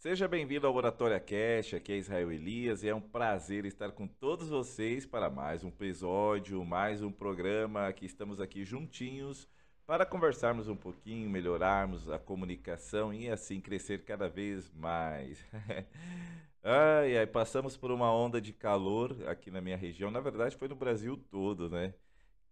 Seja bem-vindo ao Oratória Cash, aqui é Israel Elias e é um prazer estar com todos vocês para mais um episódio, mais um programa que estamos aqui juntinhos para conversarmos um pouquinho, melhorarmos a comunicação e assim crescer cada vez mais. ai, ai, passamos por uma onda de calor aqui na minha região, na verdade foi no Brasil todo, né?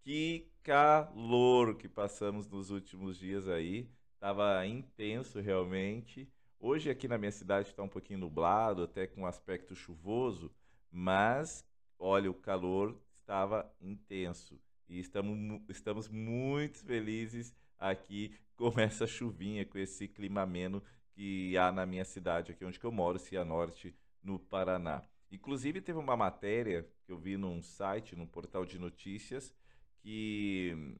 Que calor que passamos nos últimos dias aí, tava intenso realmente. Hoje aqui na minha cidade está um pouquinho nublado, até com um aspecto chuvoso, mas olha, o calor estava intenso e estamos, estamos muito felizes aqui com essa chuvinha, com esse clima ameno que há na minha cidade, aqui onde eu moro, Cianorte, no Paraná. Inclusive teve uma matéria que eu vi num site, num portal de notícias, que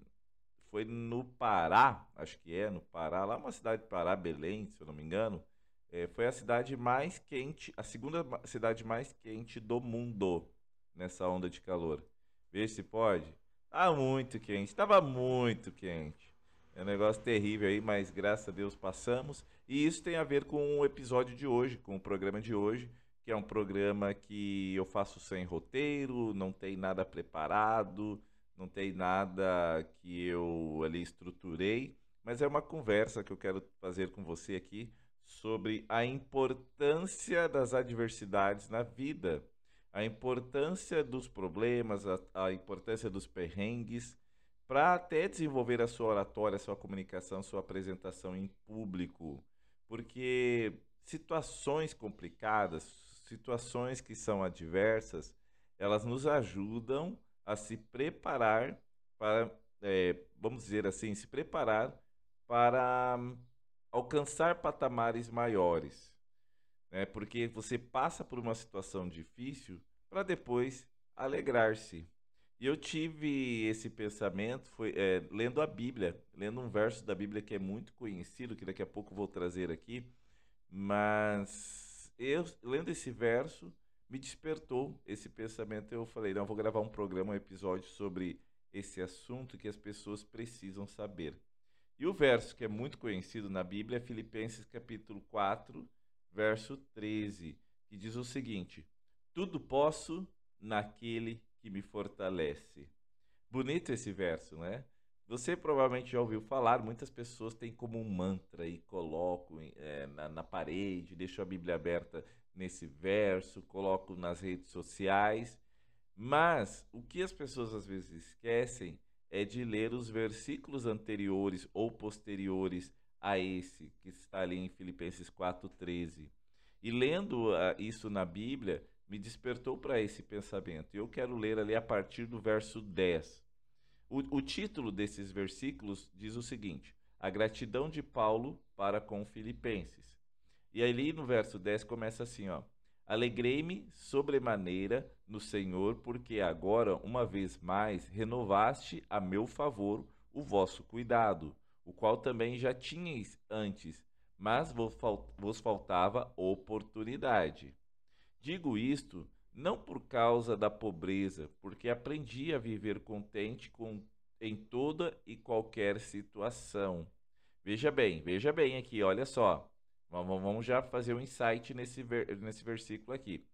foi no Pará, acho que é, no Pará, lá uma cidade do Pará, Belém, se eu não me engano, é, foi a cidade mais quente, a segunda cidade mais quente do mundo nessa onda de calor. Veja se pode. Tá muito quente, estava muito quente. É um negócio terrível aí, mas graças a Deus passamos. E isso tem a ver com o episódio de hoje, com o programa de hoje, que é um programa que eu faço sem roteiro, não tem nada preparado, não tem nada que eu ali estruturei, mas é uma conversa que eu quero fazer com você aqui sobre a importância das adversidades na vida, a importância dos problemas, a, a importância dos perrengues, para até desenvolver a sua oratória, a sua comunicação, a sua apresentação em público. Porque situações complicadas, situações que são adversas, elas nos ajudam a se preparar para, é, vamos dizer assim, se preparar para hum, alcançar patamares maiores. Né? Porque você passa por uma situação difícil para depois alegrar-se. E eu tive esse pensamento foi é, lendo a Bíblia, lendo um verso da Bíblia que é muito conhecido, que daqui a pouco vou trazer aqui, mas eu lendo esse verso, me despertou esse pensamento. Eu falei, não, vou gravar um programa, um episódio sobre esse assunto que as pessoas precisam saber. E o verso que é muito conhecido na Bíblia é Filipenses capítulo 4, verso 13, que diz o seguinte: Tudo posso naquele que me fortalece. Bonito esse verso, né? Você provavelmente já ouviu falar, muitas pessoas têm como um mantra e colocam é, na, na, parede, deixam a Bíblia aberta nesse verso, colocam nas redes sociais. Mas o que as pessoas às vezes esquecem é de ler os versículos anteriores ou posteriores a esse, que está ali em Filipenses 4,13. E lendo uh, isso na Bíblia, me despertou para esse pensamento. Eu quero ler ali a partir do verso 10. O, o título desses versículos diz o seguinte: A gratidão de Paulo para com Filipenses. E ali no verso 10 começa assim, ó. Alegrei-me sobremaneira no Senhor, porque agora, uma vez mais, renovaste a meu favor o vosso cuidado, o qual também já tinhais antes, mas vos faltava oportunidade. Digo isto não por causa da pobreza, porque aprendi a viver contente com, em toda e qualquer situação. Veja bem, veja bem aqui, olha só. Vamos, já fazer um insight nesse, nesse versículo aqui,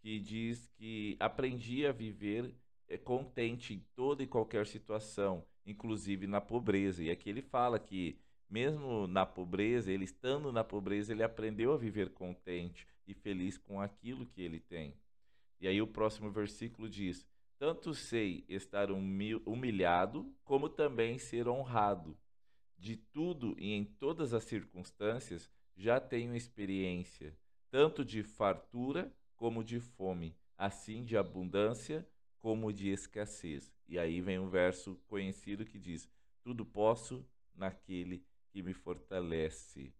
que diz que aprendi a viver eh, contente em toda e qualquer situação, inclusive na pobreza. E aqui ele fala que mesmo na pobreza, ele estando na pobreza, ele aprendeu a viver contente e feliz com aquilo que ele tem. E aí o próximo versículo diz: Tanto sei estar humilhado, como também ser honrado. De tudo e em todas as circunstâncias já tenho experiência, tanto de fartura como de fome, assim de abundância como de escassez. E aí vem um verso conhecido que diz: Tudo posso naquele que me fortalece.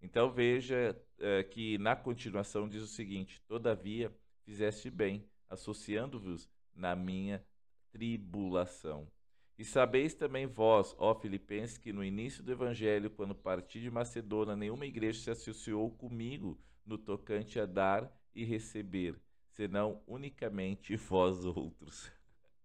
Então veja é, que na continuação diz o seguinte: Todavia fizeste bem, associando-vos na minha tribulação. E sabeis também vós, ó Filipenses, que no início do Evangelho, quando parti de Macedônia, nenhuma igreja se associou comigo no tocante a dar e receber, senão unicamente vós outros.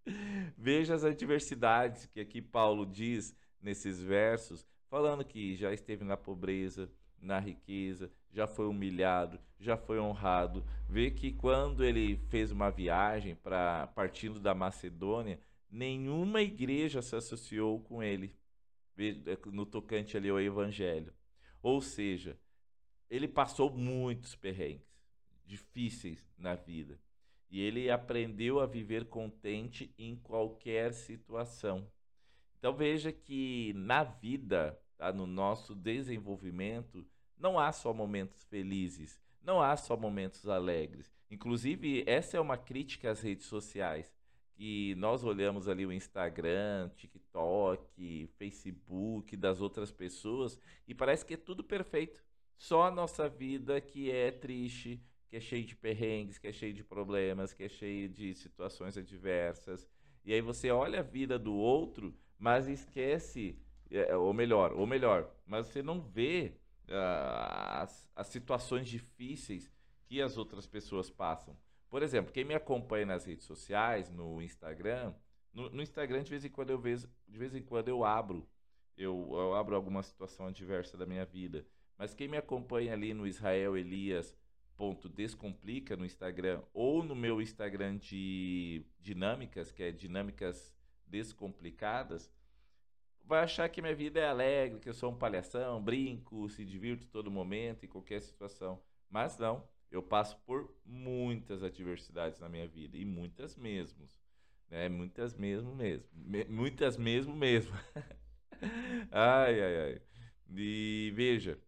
Veja as adversidades que aqui Paulo diz nesses versos, falando que já esteve na pobreza, na riqueza, já foi humilhado, já foi honrado. Vê que quando ele fez uma viagem para partindo da Macedônia, nenhuma igreja se associou com ele no tocante ali ao evangelho. Ou seja, ele passou muitos perrengues difíceis na vida. E ele aprendeu a viver contente em qualquer situação. Então veja que na vida, tá, no nosso desenvolvimento, não há só momentos felizes, não há só momentos alegres. Inclusive, essa é uma crítica às redes sociais. Que nós olhamos ali o Instagram, TikTok, Facebook das outras pessoas e parece que é tudo perfeito. Só a nossa vida que é triste, que é cheio de perrengues, que é cheio de problemas, que é cheio de situações adversas. E aí você olha a vida do outro, mas esquece, é, ou melhor, ou melhor, mas você não vê uh, as, as situações difíceis que as outras pessoas passam. Por exemplo, quem me acompanha nas redes sociais, no Instagram, no, no Instagram de vez em quando eu vejo, de vez em quando eu abro, eu, eu abro alguma situação adversa da minha vida. Mas quem me acompanha ali no Israel Elias Descomplica no Instagram ou no meu Instagram de dinâmicas, que é dinâmicas descomplicadas, vai achar que minha vida é alegre, que eu sou um palhação, brinco, se divirto todo momento, em qualquer situação. Mas não, eu passo por muitas adversidades na minha vida, e muitas mesmo. Né? Muitas mesmo mesmo. Me, muitas mesmo mesmo. ai, ai, ai. E veja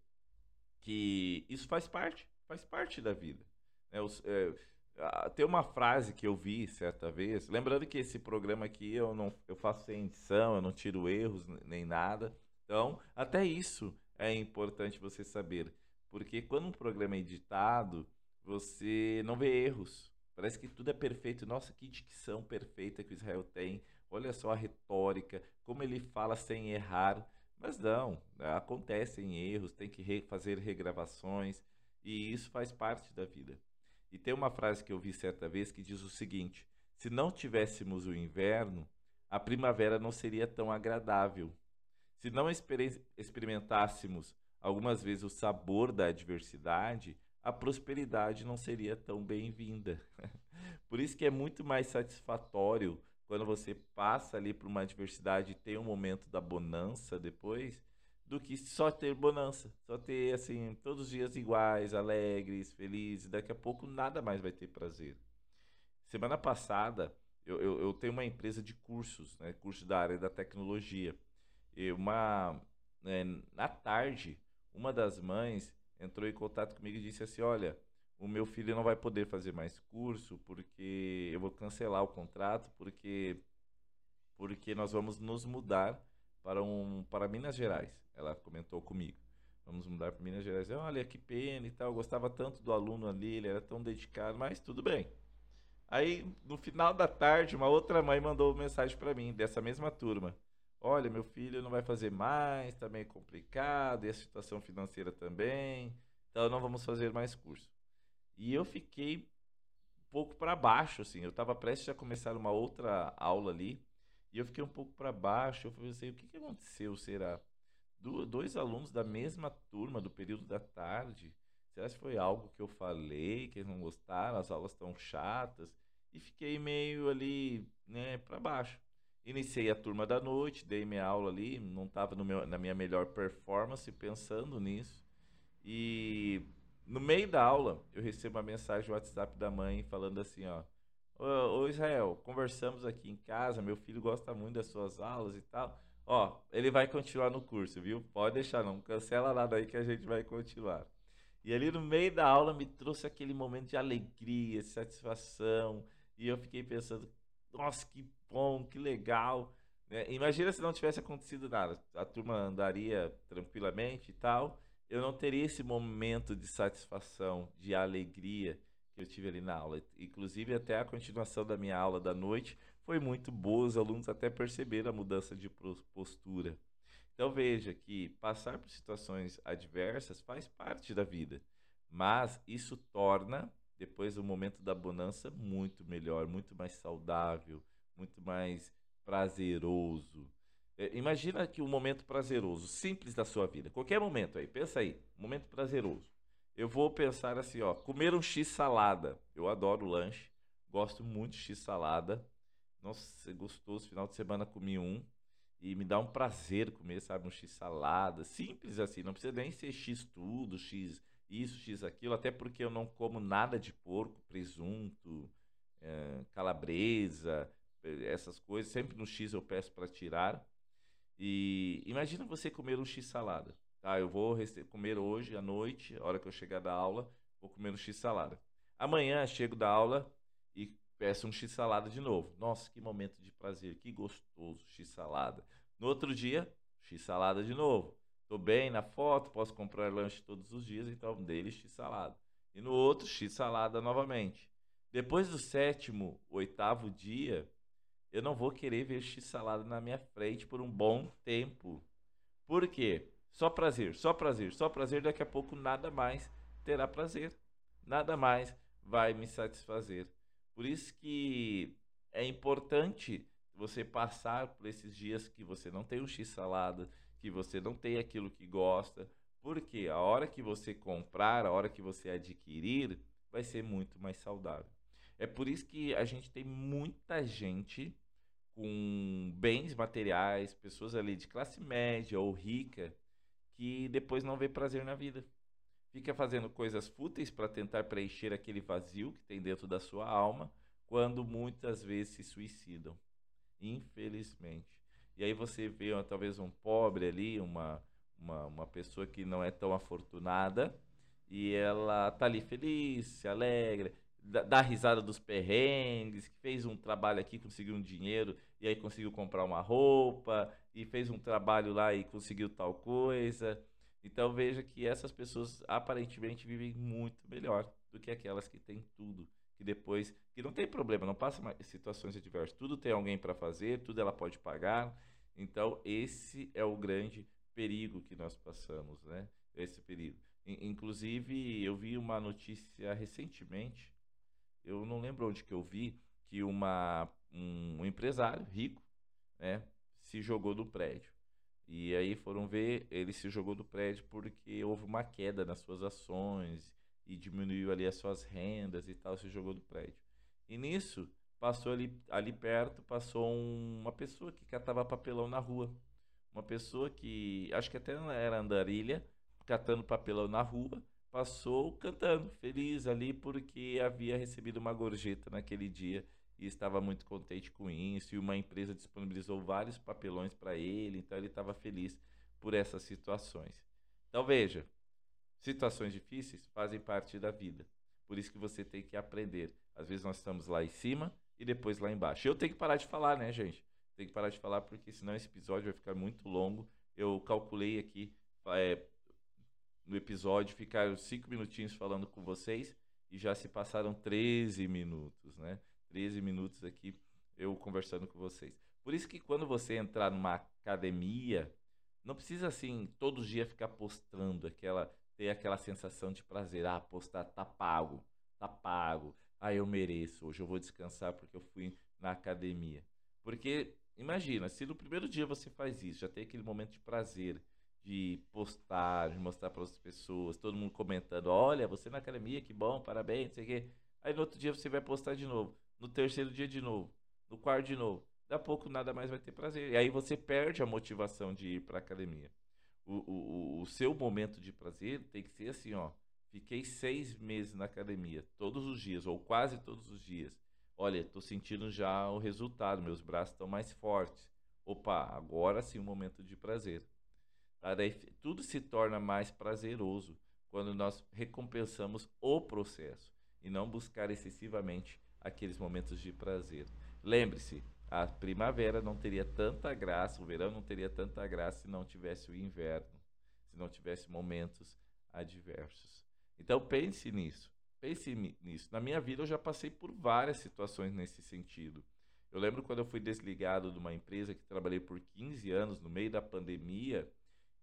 que isso faz parte faz parte da vida. É, é, tem uma frase que eu vi certa vez, lembrando que esse programa aqui eu não eu faço sem edição, eu não tiro erros nem nada. Então, até isso é importante você saber, porque quando um programa é editado, você não vê erros. Parece que tudo é perfeito. Nossa, que dicção perfeita que o Israel tem. Olha só a retórica, como ele fala sem errar. Mas não, acontecem erros, tem que fazer regravações. E isso faz parte da vida. E tem uma frase que eu vi certa vez que diz o seguinte: se não tivéssemos o inverno, a primavera não seria tão agradável. Se não experimentássemos algumas vezes o sabor da adversidade, a prosperidade não seria tão bem-vinda. Por isso que é muito mais satisfatório quando você passa ali por uma adversidade e tem um momento da bonança depois, do que só ter bonança, só ter assim todos os dias iguais, alegres, felizes. Daqui a pouco nada mais vai ter prazer. Semana passada eu, eu, eu tenho uma empresa de cursos, né, cursos da área da tecnologia. E uma né, na tarde uma das mães entrou em contato comigo e disse assim, olha o meu filho não vai poder fazer mais curso porque eu vou cancelar o contrato porque porque nós vamos nos mudar para, um, para Minas Gerais. Ela comentou comigo. Vamos mudar para Minas Gerais. Eu, Olha, que pena e tal. Eu gostava tanto do aluno ali, ele era tão dedicado, mas tudo bem. Aí, no final da tarde, uma outra mãe mandou mensagem para mim, dessa mesma turma. Olha, meu filho não vai fazer mais, está meio complicado, e a situação financeira também, então não vamos fazer mais curso. E eu fiquei um pouco para baixo, assim, eu estava prestes a começar uma outra aula ali, e eu fiquei um pouco para baixo. Eu falei assim: o que, que aconteceu? Será? Do, dois alunos da mesma turma, do período da tarde. Será que foi algo que eu falei, que eles não gostaram? As aulas estão chatas. E fiquei meio ali, né, para baixo. Iniciei a turma da noite, dei minha aula ali, não estava na minha melhor performance pensando nisso. E no meio da aula, eu recebo uma mensagem no WhatsApp da mãe falando assim, ó, Ô, Israel, conversamos aqui em casa, meu filho gosta muito das suas aulas e tal. Ó, ele vai continuar no curso, viu? Pode deixar, não cancela nada aí que a gente vai continuar. E ali no meio da aula me trouxe aquele momento de alegria, de satisfação. E eu fiquei pensando, nossa, que bom, que legal. Né? Imagina se não tivesse acontecido nada. A turma andaria tranquilamente e tal. Eu não teria esse momento de satisfação, de alegria que eu tive ali na aula. Inclusive, até a continuação da minha aula da noite foi muito boa, os alunos até perceberam a mudança de postura. Então, veja que passar por situações adversas faz parte da vida, mas isso torna, depois do momento da bonança, muito melhor, muito mais saudável, muito mais prazeroso. É, imagina que um momento prazeroso, simples da sua vida, qualquer momento aí, pensa aí, momento prazeroso. Eu vou pensar assim, ó, comer um X salada. Eu adoro lanche, gosto muito de X salada. Nossa, é gostoso. Final de semana comi um e me dá um prazer comer, sabe, um X salada. Simples assim, não precisa nem ser X tudo, X isso, X aquilo, até porque eu não como nada de porco, presunto, é, calabresa, essas coisas. Sempre no X eu peço para tirar. E imagina você comer um X salada. Tá, eu vou comer hoje à noite, a hora que eu chegar da aula, vou comer um X salada. Amanhã chego da aula e peço um X salada de novo. Nossa, que momento de prazer, que gostoso, X salada. No outro dia, X salada de novo. Tô bem na foto, posso comprar lanche todos os dias, então dele X salada. E no outro, X salada novamente. Depois do sétimo, oitavo dia, eu não vou querer ver X salada na minha frente por um bom tempo. Por quê? Só prazer, só prazer, só prazer, daqui a pouco nada mais terá prazer. Nada mais vai me satisfazer. Por isso que é importante você passar por esses dias que você não tem um X salada, que você não tem aquilo que gosta, porque a hora que você comprar, a hora que você adquirir, vai ser muito mais saudável. É por isso que a gente tem muita gente com bens materiais, pessoas ali de classe média ou rica, que depois não vê prazer na vida. Fica fazendo coisas fúteis para tentar preencher aquele vazio que tem dentro da sua alma, quando muitas vezes se suicidam. Infelizmente. E aí você vê talvez um pobre ali, uma, uma, uma pessoa que não é tão afortunada, e ela tá ali feliz, se alegra, dá risada dos perrengues, que fez um trabalho aqui, conseguiu um dinheiro e aí conseguiu comprar uma roupa e fez um trabalho lá e conseguiu tal coisa. Então veja que essas pessoas aparentemente vivem muito melhor do que aquelas que têm tudo, que depois que não tem problema, não passa mais situações adversas, tudo tem alguém para fazer, tudo ela pode pagar. Então esse é o grande perigo que nós passamos, né? Esse perigo. Inclusive eu vi uma notícia recentemente eu não lembro onde que eu vi que uma, um empresário rico né, se jogou do prédio. E aí foram ver, ele se jogou do prédio porque houve uma queda nas suas ações e diminuiu ali as suas rendas e tal, se jogou do prédio. E nisso, passou ali, ali perto, passou um, uma pessoa que catava papelão na rua. Uma pessoa que, acho que até era andarilha, catando papelão na rua passou cantando, feliz ali, porque havia recebido uma gorjeta naquele dia e estava muito contente com isso. E uma empresa disponibilizou vários papelões para ele, então ele estava feliz por essas situações. Então veja, situações difíceis fazem parte da vida. Por isso que você tem que aprender. Às vezes nós estamos lá em cima e depois lá embaixo. Eu tenho que parar de falar, né, gente? Tenho que parar de falar porque senão esse episódio vai ficar muito longo. Eu calculei aqui é, no episódio, ficaram cinco minutinhos falando com vocês e já se passaram 13 minutos, né? 13 minutos aqui eu conversando com vocês. Por isso que quando você entrar numa academia, não precisa assim todo dia ficar postando aquela ter aquela sensação de prazer, ah, postar tá pago, tá pago. Ah, eu mereço, hoje eu vou descansar porque eu fui na academia. Porque imagina, se no primeiro dia você faz isso, já tem aquele momento de prazer, de postar, de mostrar para outras pessoas, todo mundo comentando, olha, você na academia, que bom, parabéns, não sei o quê. Aí no outro dia você vai postar de novo, no terceiro dia de novo, no quarto de novo. Daqui a pouco nada mais vai ter prazer. E aí você perde a motivação de ir para academia. O, o, o seu momento de prazer tem que ser assim, ó. Fiquei seis meses na academia, todos os dias, ou quase todos os dias. Olha, estou sentindo já o resultado, meus braços estão mais fortes. Opa, agora sim o um momento de prazer. Tá? Tudo se torna mais prazeroso quando nós recompensamos o processo e não buscar excessivamente aqueles momentos de prazer. Lembre-se, a primavera não teria tanta graça, o verão não teria tanta graça se não tivesse o inverno, se não tivesse momentos adversos. Então pense nisso, pense nisso. Na minha vida eu já passei por várias situações nesse sentido. Eu lembro quando eu fui desligado de uma empresa que trabalhei por 15 anos no meio da pandemia,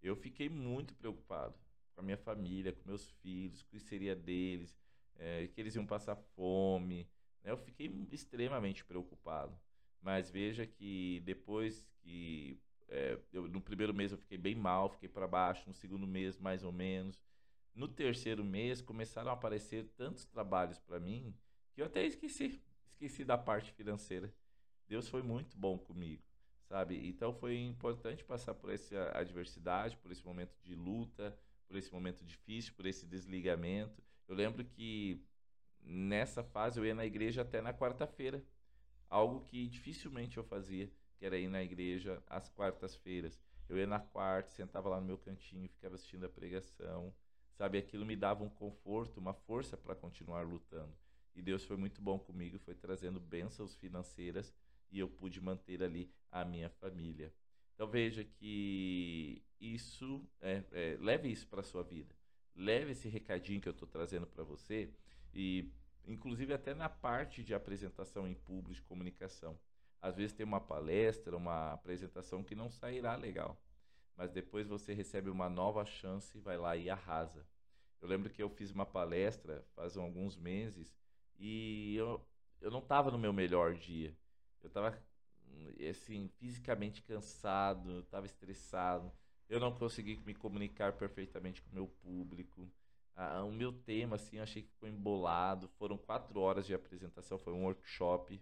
eu fiquei muito preocupado com a minha família, com meus filhos, com o que seria deles, é, que eles iam passar fome. Né? Eu fiquei extremamente preocupado. Mas veja que depois que é, eu, no primeiro mês eu fiquei bem mal, fiquei para baixo, no segundo mês mais ou menos. No terceiro mês começaram a aparecer tantos trabalhos para mim que eu até esqueci, esqueci da parte financeira. Deus foi muito bom comigo, sabe? Então foi importante passar por essa adversidade, por esse momento de luta, por esse momento difícil, por esse desligamento. Eu lembro que nessa fase eu ia na igreja até na quarta-feira, algo que dificilmente eu fazia, que era ir na igreja às quartas-feiras. Eu ia na quarta, sentava lá no meu cantinho, ficava assistindo a pregação, sabe? Aquilo me dava um conforto, uma força para continuar lutando. E Deus foi muito bom comigo, foi trazendo bênçãos financeiras e eu pude manter ali a minha família. Então veja que isso, é, é, leve isso para a sua vida. Leve esse recadinho que eu estou trazendo para você e inclusive até na parte de apresentação em público, de comunicação. Às vezes tem uma palestra, uma apresentação que não sairá legal, mas depois você recebe uma nova chance e vai lá e arrasa. Eu lembro que eu fiz uma palestra faz alguns meses e eu, eu não estava no meu melhor dia. Eu estava assim, fisicamente cansado, estava estressado. Eu não consegui me comunicar perfeitamente com o meu público. Ah, o meu tema, assim, eu achei que ficou embolado. Foram quatro horas de apresentação, foi um workshop.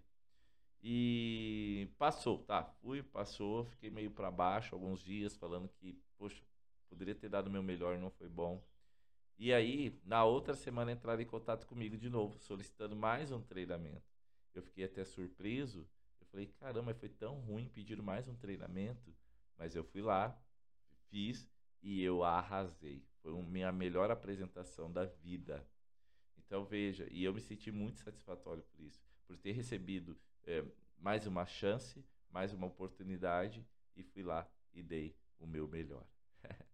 E passou, tá? Fui, passou, fiquei meio para baixo alguns dias, falando que, poxa, poderia ter dado o meu melhor e não foi bom. E aí, na outra semana, entraram em contato comigo de novo, solicitando mais um treinamento. Eu fiquei até surpreso. Falei, caramba, foi tão ruim pedir mais um treinamento. Mas eu fui lá, fiz e eu arrasei. Foi a minha melhor apresentação da vida. Então veja, e eu me senti muito satisfatório por isso, por ter recebido é, mais uma chance, mais uma oportunidade e fui lá e dei o meu melhor.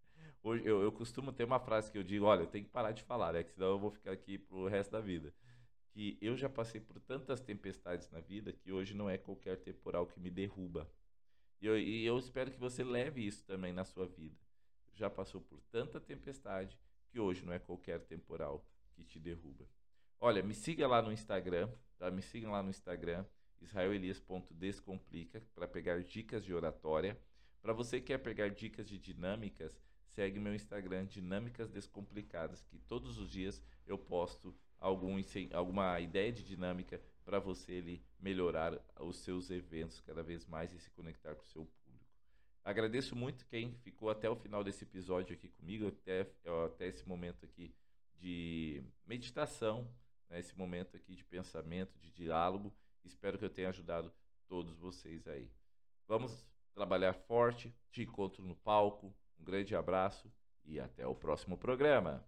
Hoje eu, eu, costumo ter uma frase que eu digo, olha, eu tenho que parar de falar, né? Que senão eu vou ficar aqui pro resto da vida. Que eu já passei por tantas tempestades na vida que hoje não é qualquer temporal que me derruba. E eu, e eu espero que você leve isso também na sua vida já passou por tanta tempestade que hoje não é qualquer temporal que te derruba. Olha, me siga lá no Instagram, tá? Me sigam lá no Instagram, israelelias.descomplica, para pegar dicas de oratória. Para você que quer pegar dicas de dinâmicas, segue meu Instagram, Dinâmicas Descomplicadas, que todos os dias eu posto algum, alguma ideia de dinâmica para você ali, melhorar os seus eventos cada vez mais e se conectar com o seu público. Agradeço muito quem ficou até o final desse episódio aqui comigo, até, até esse momento aqui de meditação, né, esse momento aqui de pensamento, de diálogo. Espero que eu tenha ajudado todos vocês aí. Vamos trabalhar forte. Te encontro no palco. Um grande abraço e até o próximo programa.